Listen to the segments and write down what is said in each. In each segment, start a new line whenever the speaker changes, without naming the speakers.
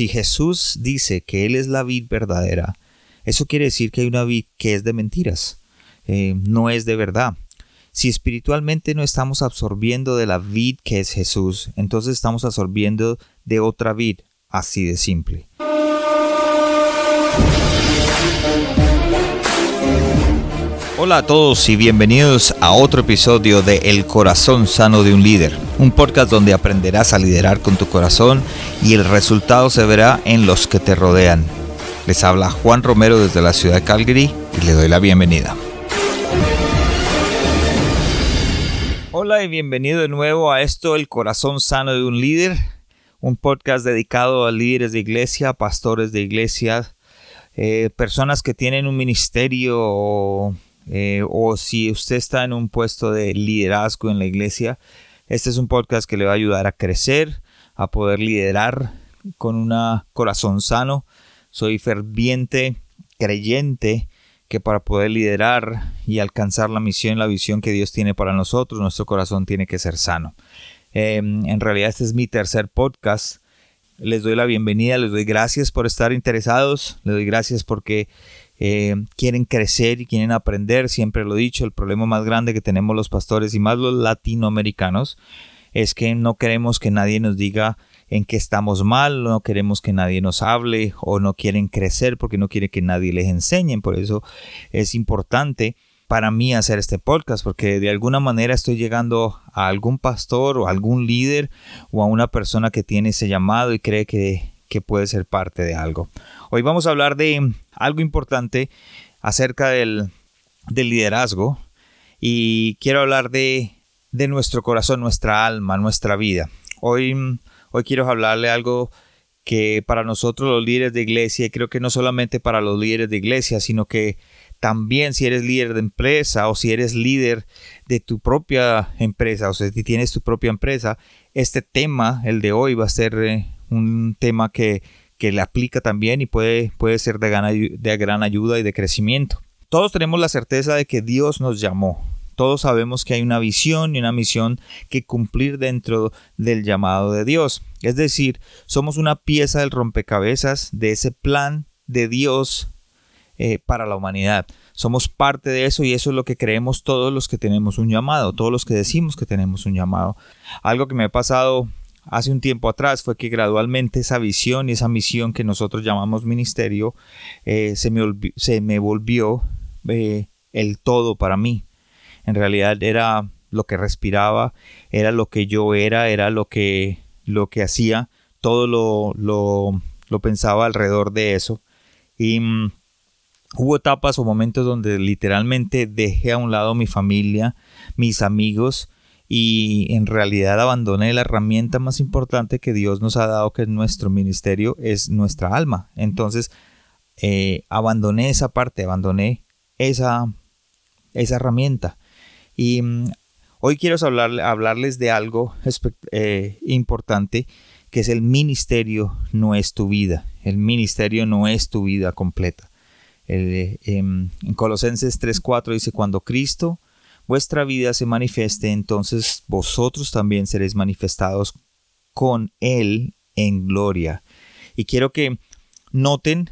Si Jesús dice que Él es la vid verdadera, eso quiere decir que hay una vid que es de mentiras, eh, no es de verdad. Si espiritualmente no estamos absorbiendo de la vid que es Jesús, entonces estamos absorbiendo de otra vid, así de simple. Hola a todos y bienvenidos a otro episodio de El corazón sano de un líder, un podcast donde aprenderás a liderar con tu corazón y el resultado se verá en los que te rodean. Les habla Juan Romero desde la ciudad de Calgary y le doy la bienvenida. Hola y bienvenido de nuevo a esto El corazón sano de un líder, un podcast dedicado a líderes de iglesia, pastores de iglesia, eh, personas que tienen un ministerio eh, o si usted está en un puesto de liderazgo en la iglesia, este es un podcast que le va a ayudar a crecer, a poder liderar con un corazón sano. Soy ferviente creyente que para poder liderar y alcanzar la misión la visión que Dios tiene para nosotros, nuestro corazón tiene que ser sano. Em, en realidad este es mi tercer podcast. Les doy la bienvenida, les doy gracias por estar interesados, les doy gracias porque eh, quieren crecer y quieren aprender, siempre lo he dicho, el problema más grande que tenemos los pastores y más los latinoamericanos es que no queremos que nadie nos diga en qué estamos mal, no queremos que nadie nos hable o no quieren crecer porque no quiere que nadie les enseñe. Por eso es importante para mí hacer este podcast porque de alguna manera estoy llegando a algún pastor o algún líder o a una persona que tiene ese llamado y cree que, que puede ser parte de algo. Hoy vamos a hablar de algo importante acerca del, liderazgo y quiero hablar de, nuestro corazón, nuestra alma, nuestra vida. Hoy, hoy quiero hablarle algo que para nosotros los líderes de iglesia, y creo que no solamente para los líderes de iglesia, sino que también si eres líder de empresa o si eres líder de tu propia empresa o si tienes tu propia empresa, este tema, el de hoy, va a ser eh, un tema que, le aplica también y puede, puede ser de gran, de gran ayuda y de crecimiento. Todos tenemos la certeza de que Dios nos llamó. Todos sabemos que hay una visión y una misión que cumplir dentro del llamado de Dios. Es decir, somos una pieza del rompecabezas de ese plan de Dios eh, para la humanidad. Somos parte de eso y eso es lo que creemos todos los que tenemos un llamado, todos los que decimos que tenemos un llamado. Algo que me ha pasado hace un tiempo atrás fue que gradualmente esa visión y esa misión que nosotros llamamos ministerio eh, se, me se, me volvió eh, el todo para mí. En realidad era lo que respiraba, era lo que yo era, era lo que, lo que hacía, todo lo, lo, pensaba alrededor de eso. Y mm, hubo etapas o momentos donde literalmente dejé a un lado mi familia, mis amigos, y en realidad abandoné la herramienta más importante que Dios nos ha dado, que es nuestro ministerio, es nuestra alma. Entonces, eh, abandoné esa parte, abandoné esa, esa herramienta. Y mm, hoy quiero hablarles de algo eh, importante, que es el ministerio no es tu vida. El ministerio no es tu vida completa. Em, en Colosenses 3.4 dice, cuando Cristo vuestra vida se manifieste, entonces vosotros también seréis manifestados con Él en gloria. Y quiero que noten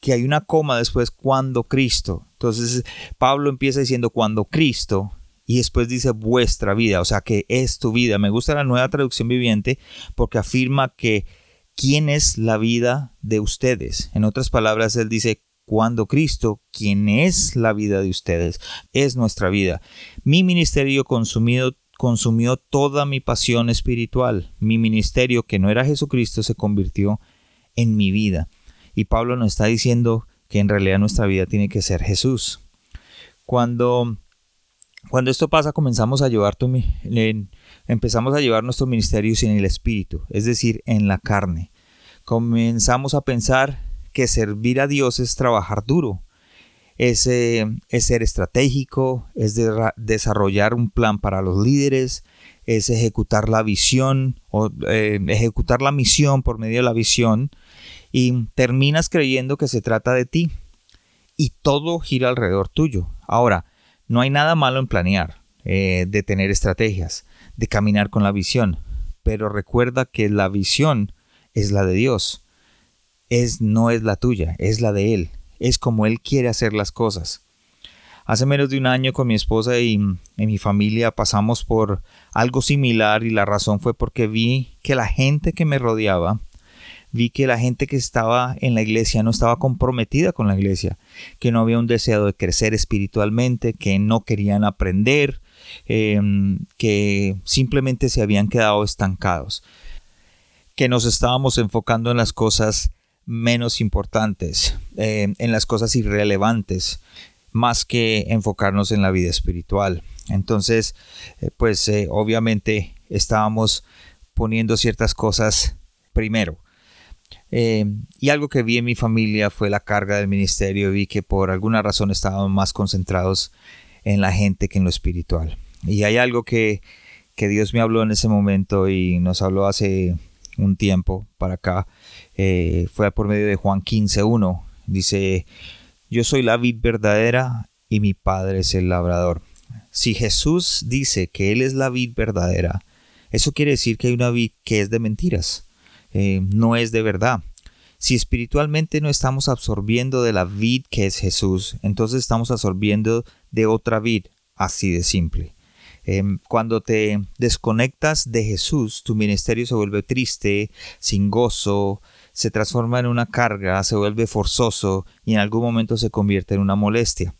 que hay una coma después cuando Cristo. Entonces Pablo empieza diciendo cuando Cristo y después dice vuestra vida, o sea que es tu vida. Me gusta la nueva traducción viviente porque afirma que quién es la vida de ustedes. En otras palabras, él dice cuando Cristo, quien es la vida de ustedes, es nuestra vida. Mi ministerio consumió toda mi pasión espiritual. Mi ministerio, que no era Jesucristo, se convirtió en mi vida. Y Pablo nos está diciendo que en realidad nuestra vida tiene que ser Jesús. Cuando, cuando esto pasa, comenzamos a llevar empezamos a llevar nuestro ministerio sin el espíritu, es decir, en la carne. Comenzamos a pensar que servir a Dios es trabajar duro, es, eh, ser estratégico, es desarrollar un plan para los líderes, es ejecutar la visión o eh, ejecutar la misión por medio de la visión y terminas creyendo que se trata de ti y todo gira alrededor tuyo. Ahora, no hay nada malo en planear, eh, de tener estrategias, de caminar con la visión, pero recuerda que la visión es la de Dios es, no es la tuya, es la de Él, es como Él quiere hacer las cosas. Hace menos de un año con mi esposa y, y, mi familia pasamos por algo similar y la razón fue porque vi que la gente que me rodeaba, vi que la gente que estaba en la iglesia no estaba comprometida con la iglesia, que no había un deseo de crecer espiritualmente, que no querían aprender, em, que simplemente se habían quedado estancados, que nos estábamos enfocando en las cosas menos importantes, em, en las cosas irrelevantes, más que enfocarnos en la vida espiritual. Entonces, eh, pues eh, obviamente estábamos poniendo ciertas cosas primero. Eh, y algo que vi en mi familia fue la carga del ministerio. Vi que por alguna razón estaban más concentrados en la gente que en lo espiritual. Y hay algo que, que Dios me habló en ese momento y nos habló hace un tiempo para acá. fue por medio de Juan 15.1. Dice, yo soy la vid verdadera y mi Padre es el labrador. Si Jesús dice que Él es la vid verdadera, eso quiere decir que hay una vid que es de mentiras, eh, no es de verdad. Si espiritualmente no estamos absorbiendo de la vid que es Jesús, entonces estamos absorbiendo de otra vid, así de simple. Em, cuando te desconectas de Jesús, tu ministerio se vuelve triste, sin gozo, se transforma en una carga, se vuelve forzoso y en algún momento se convierte en una molestia.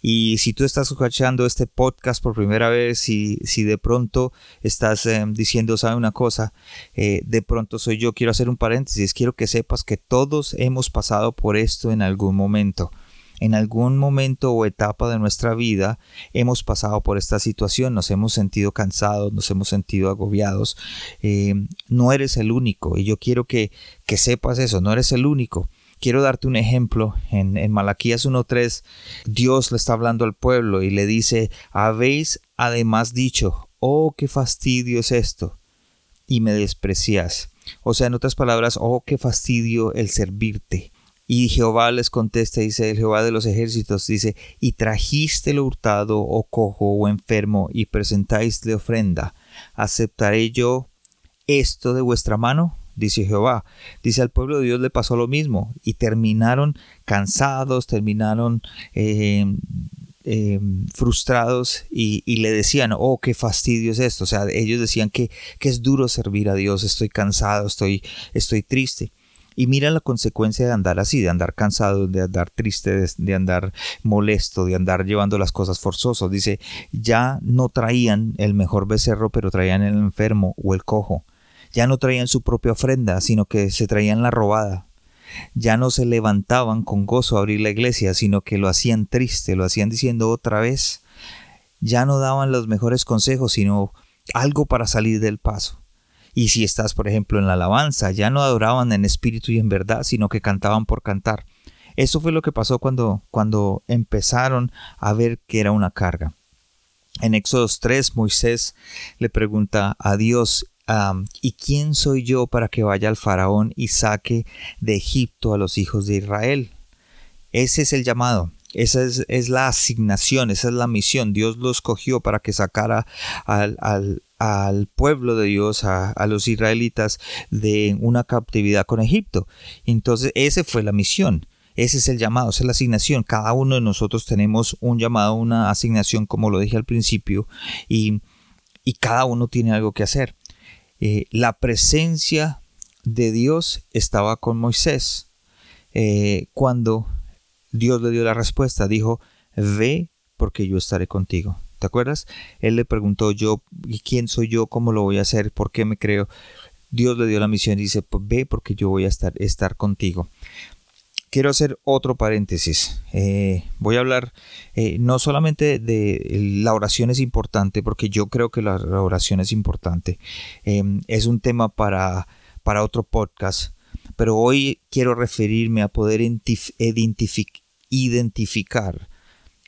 Y si tú estás escuchando este podcast por primera vez y si de pronto estás eh, diciendo, sabe una cosa, eh, de pronto soy yo, quiero hacer un paréntesis, quiero que sepas que todos hemos pasado por esto en algún momento en algún momento o etapa de nuestra vida hemos pasado por esta situación, nos hemos sentido cansados, nos hemos sentido agobiados. Eh, no eres el único y yo quiero que, que sepas eso, no eres el único. Quiero darte un ejemplo. En, en Malaquías 1.3, Dios le está hablando al pueblo y le dice, habéis además dicho, oh, qué fastidio es esto, y me desprecias. O sea, en otras palabras, oh, qué fastidio el servirte. Y Jehová les contesta, dice el Jehová de los ejércitos, dice, y trajiste lo hurtado o cojo o enfermo y presentáisle ofrenda, ¿aceptaré yo esto de vuestra mano? Dice Jehová. Dice al pueblo de Dios le pasó lo mismo y terminaron cansados, terminaron eh, eh, frustrados y, le decían, oh, qué fastidio es esto. O sea, ellos decían que, que es duro servir a Dios, estoy cansado, estoy, estoy triste. Y mira la consecuencia de andar así, de andar cansado, de andar triste, de, andar molesto, de andar llevando las cosas forzosos. Dice, ya no traían el mejor becerro, pero traían el enfermo o el cojo. Ya no traían su propia ofrenda, sino que se traían la robada. Ya no se levantaban con gozo a abrir la iglesia, sino que lo hacían triste, lo hacían diciendo otra vez. Ya no daban los mejores consejos, sino algo para salir del paso. Y si estás, por ejemplo, en la alabanza, ya no adoraban en espíritu y en verdad, sino que cantaban por cantar. Eso fue lo que pasó cuando, cuando empezaron a ver que era una carga. En Éxodo 3, Moisés le pregunta a Dios, ¿y quién soy yo para que vaya al faraón y saque de Egipto a los hijos de Israel? Ese es el llamado. Esa es, la asignación, esa es la misión. Dios lo escogió para que sacara al, al pueblo de Dios, a, los israelitas, de una captividad con Egipto. Entonces, esa fue la misión. Ese es el llamado, esa es la asignación. Cada uno de nosotros tenemos un llamado, una asignación, como lo dije al principio, y, cada uno tiene algo que hacer. Eh, la presencia de Dios estaba con Moisés. Eh, cuando Dios le dio la respuesta, dijo, ve porque yo estaré contigo. ¿Te acuerdas? Él le preguntó yo, ¿y quién soy yo? ¿Cómo lo voy a hacer? ¿Por qué me creo? Dios le dio la misión y dice, pues ve porque yo voy a estar, estar contigo. Quiero hacer otro paréntesis. Eh, voy a hablar eh, no solamente de la oración es importante, porque yo creo que la oración es importante. Em, es un tema para, para otro podcast, pero hoy quiero referirme a poder identificar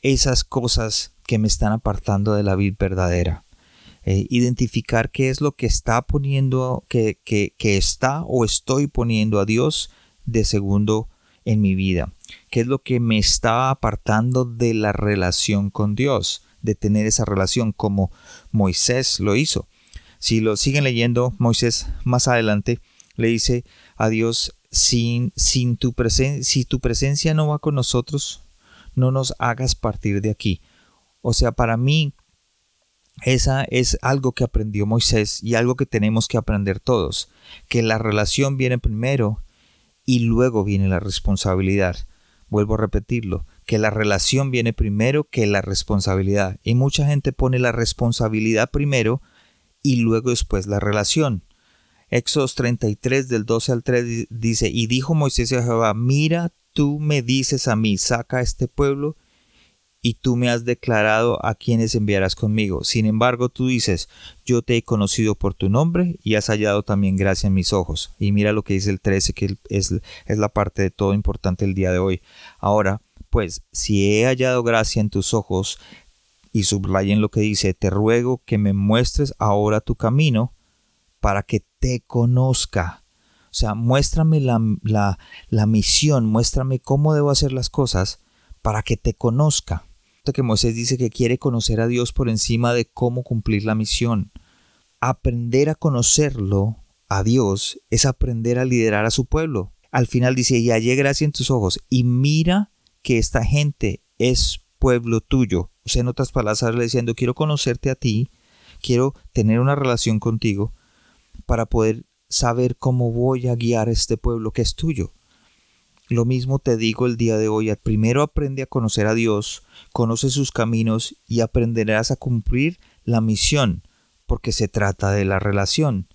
esas cosas que me están apartando de la vida verdadera. Eh, identificar qué es lo que está poniendo, que, que, que está o estoy poniendo a Dios de segundo en mi vida. ¿Qué es lo que me está apartando de la relación con Dios? De tener esa relación como Moisés lo hizo. Si lo siguen leyendo, Moisés más adelante le dice a Dios, sin, sin tu si tu presencia no va con nosotros, no nos hagas partir de aquí. O sea, para mí, esa es algo que aprendió Moisés y algo que tenemos que aprender todos, que la relación viene primero y luego viene la responsabilidad. Vuelvo a repetirlo, que la relación viene primero que la responsabilidad. Y mucha gente pone la responsabilidad primero y luego después la relación. Éxodos 33 del 12 al 3 dice, y dijo Moisés a Jehová, mira, tú me dices a mí, saca a este pueblo y tú me has declarado a quienes enviarás conmigo. Sin embargo, tú dices, yo te he conocido por tu nombre y has hallado también gracia en mis ojos. Y mira lo que dice el 13, que es, la parte de todo importante el día de hoy. Ahora, pues, si he hallado gracia en tus ojos, y subrayen lo que dice, te ruego que me muestres ahora tu camino para que te conozca. O sea, muéstrame la misión, muéstrame cómo debo hacer las cosas para que te conozca que Moisés dice que quiere conocer a Dios por encima de cómo cumplir la misión. Aprender a conocerlo, a Dios, es aprender a liderar a su pueblo. Al final dice, y hallé gracia en tus ojos, y mira que esta gente es pueblo tuyo. O sea, en otras palabras, le diciendo, quiero conocerte a ti, quiero tener una relación contigo para poder saber cómo voy a guiar este pueblo que es tuyo. Lo mismo te digo el día de hoy. Primero aprende a conocer a Dios, conoce sus caminos y aprenderás a cumplir la misión, porque se trata de la relación.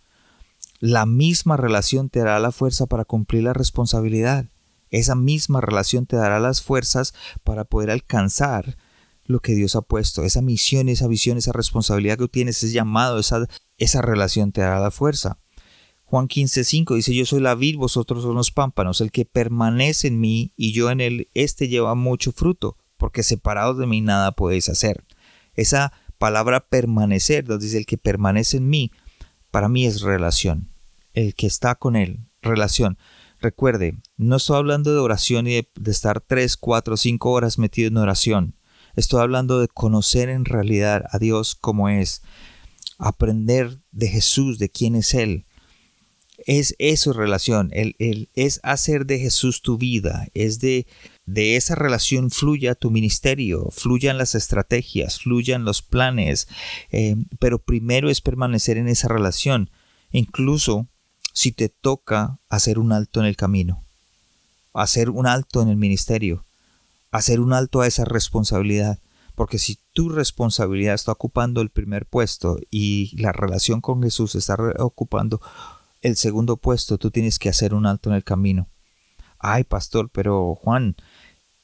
La misma relación te dará la fuerza para cumplir la responsabilidad. Esa misma relación te dará las fuerzas para poder alcanzar lo que Dios ha puesto. Esa misión, esa visión, esa responsabilidad que tienes, ese llamado, esa, esa relación te dará la fuerza. Juan 15:5 dice, yo soy la vid, vosotros son los pámpanos, el que permanece en mí y yo en él, este lleva mucho fruto, porque separados de mí nada podéis hacer. Esa palabra permanecer, nos dice el que permanece en mí, para mí es relación. El que está con él, relación. Recuerde, no estoy hablando de oración y de, de estar 3, 4, 5 horas metido en oración. Estoy hablando de conocer en realidad a Dios como es, aprender de Jesús, de quién es Él, es eso relación, el, es hacer de Jesús tu vida, es de, de esa relación fluya tu ministerio, fluyan las estrategias, fluyan los planes, eh, pero primero es permanecer en esa relación, incluso si te toca hacer un alto en el camino, hacer un alto en el ministerio, hacer un alto a esa responsabilidad. Porque si tu responsabilidad está ocupando el primer puesto y la relación con Jesús está ocupando el segundo puesto, tú tienes que hacer un alto en el camino. Ay, pastor, pero Juan,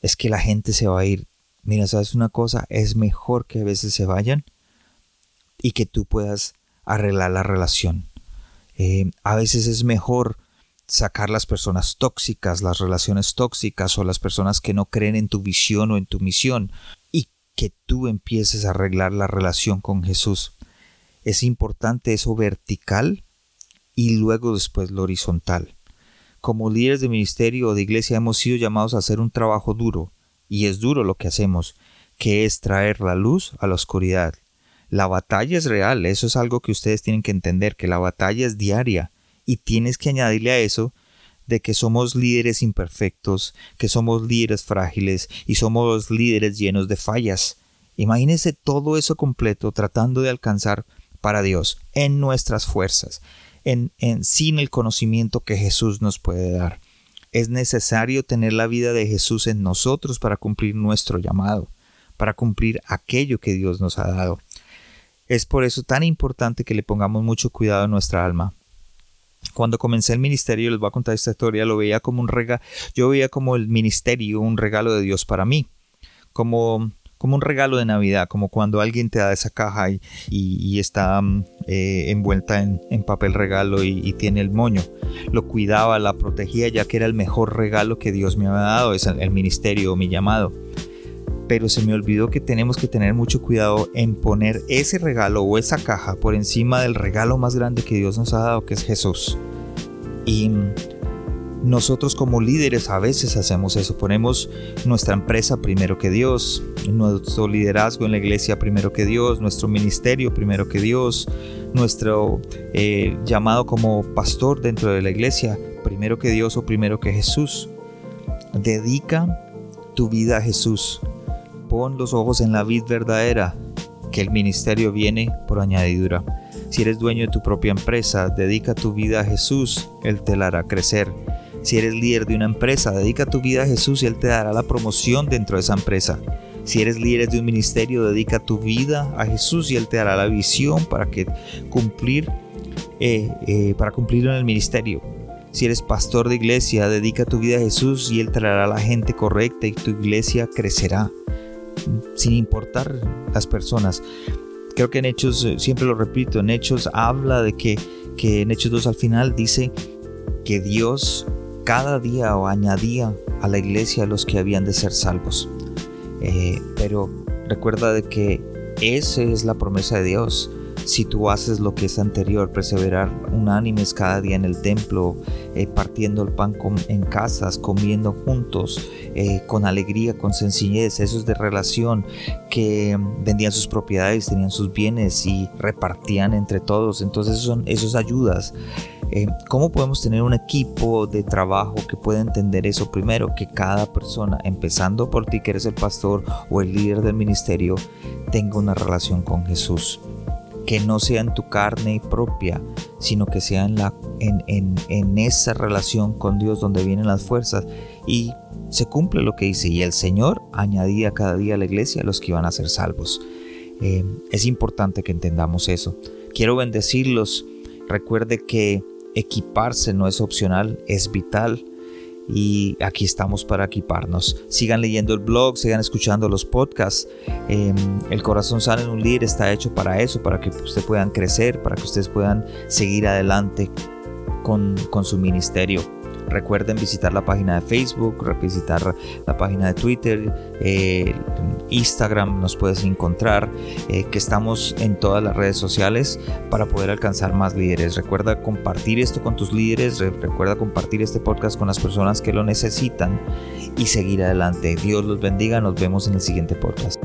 es que la gente se va a ir. Mira, ¿sabes una cosa? Es mejor que a veces se vayan y que tú puedas arreglar la relación. Eh, a veces es mejor sacar las personas tóxicas, las relaciones tóxicas o las personas que no creen en tu visión o en tu misión y que tú empieces a arreglar la relación con Jesús. Es importante eso vertical y luego después lo horizontal. Como líderes de ministerio o de iglesia hemos sido llamados a hacer un trabajo duro, y es duro lo que hacemos, que es traer la luz a la oscuridad. La batalla es real, eso es algo que ustedes tienen que entender, que la batalla es diaria, y tienes que añadirle a eso de que somos líderes imperfectos, que somos líderes frágiles y somos líderes llenos de fallas. Imagínense todo eso completo tratando de alcanzar para Dios en nuestras fuerzas en, sin el conocimiento que Jesús nos puede dar. Es necesario tener la vida de Jesús en nosotros para cumplir nuestro llamado, para cumplir aquello que Dios nos ha dado. Es por eso tan importante que le pongamos mucho cuidado a nuestra alma. Cuando comencé el ministerio, les voy a contar esta historia, lo veía como un regalo, yo veía como el ministerio un regalo de Dios para mí, como como un regalo de Navidad, como cuando alguien te da esa caja y, está mm, eh, envuelta en, papel regalo y, tiene el moño. Lo cuidaba, la protegía, ya que era el mejor regalo que Dios me había dado, es el, ministerio, mi llamado. Pero se me olvidó que tenemos que tener mucho cuidado en poner ese regalo o esa caja por encima del regalo más grande que Dios nos ha dado, que es Jesús. Y mm, nosotros como líderes a veces hacemos eso, ponemos nuestra empresa primero que Dios, nuestro liderazgo en la iglesia primero que Dios, nuestro ministerio primero que Dios, nuestro eh, llamado como pastor dentro de la iglesia primero que Dios o primero que Jesús. Dedica tu vida a Jesús. Pon los ojos en la vid verdadera, que el ministerio viene por añadidura. Si eres dueño de tu propia empresa, dedica tu vida a Jesús, Él te la hará crecer. Si eres líder de una empresa, dedica tu vida a Jesús y Él te dará la promoción dentro de esa empresa. Si eres líder de un ministerio, dedica tu vida a Jesús y Él te dará la visión para que cumplir, eh, eh, para cumplir en el ministerio. Si eres pastor de iglesia, dedica tu vida a Jesús y Él traerá la gente correcta y tu iglesia crecerá, sin importar las personas. Creo que en Hechos, eh, siempre lo repito, en Hechos habla de que, que en Hechos 2 al final dice que Dios cada día o añadía a la iglesia a los que habían de ser salvos. Eh, pero recuerda de que esa es la promesa de Dios si tú haces lo que es anterior, perseverar unánimes cada día en el templo, eh, partiendo el pan en casas, comiendo juntos, eh, con alegría, con sencillez, esos de relación que vendían sus propiedades, tenían sus bienes y repartían entre todos. Entonces son esos ayudas. Eh, ¿Cómo podemos tener un equipo de trabajo que pueda entender eso? Primero, que cada persona, empezando por ti que eres el pastor o el líder del ministerio, tenga una relación con Jesús que no sea en tu carne propia, sino que sea en, esa relación con Dios donde vienen las fuerzas y se cumple lo que dice. Y el Señor añadía cada día a la iglesia a los que iban a ser salvos. Eh, es importante que entendamos eso. Quiero bendecirlos. Recuerde que equiparse no es opcional, es vital y aquí estamos para equiparnos. Sigan leyendo el blog, sigan escuchando los podcasts. Em, el corazón sano en un líder está hecho para eso, para que ustedes puedan crecer, para que ustedes puedan seguir adelante con, con su ministerio. Recuerden visitar la página de Facebook, visitar la página de Twitter, eh, Instagram, nos puedes encontrar, eh, que estamos en todas las redes sociales para poder alcanzar más líderes. Recuerda compartir esto con tus líderes, recuerda compartir este podcast con las personas que lo necesitan y seguir adelante. Dios los bendiga, nos vemos en el siguiente podcast.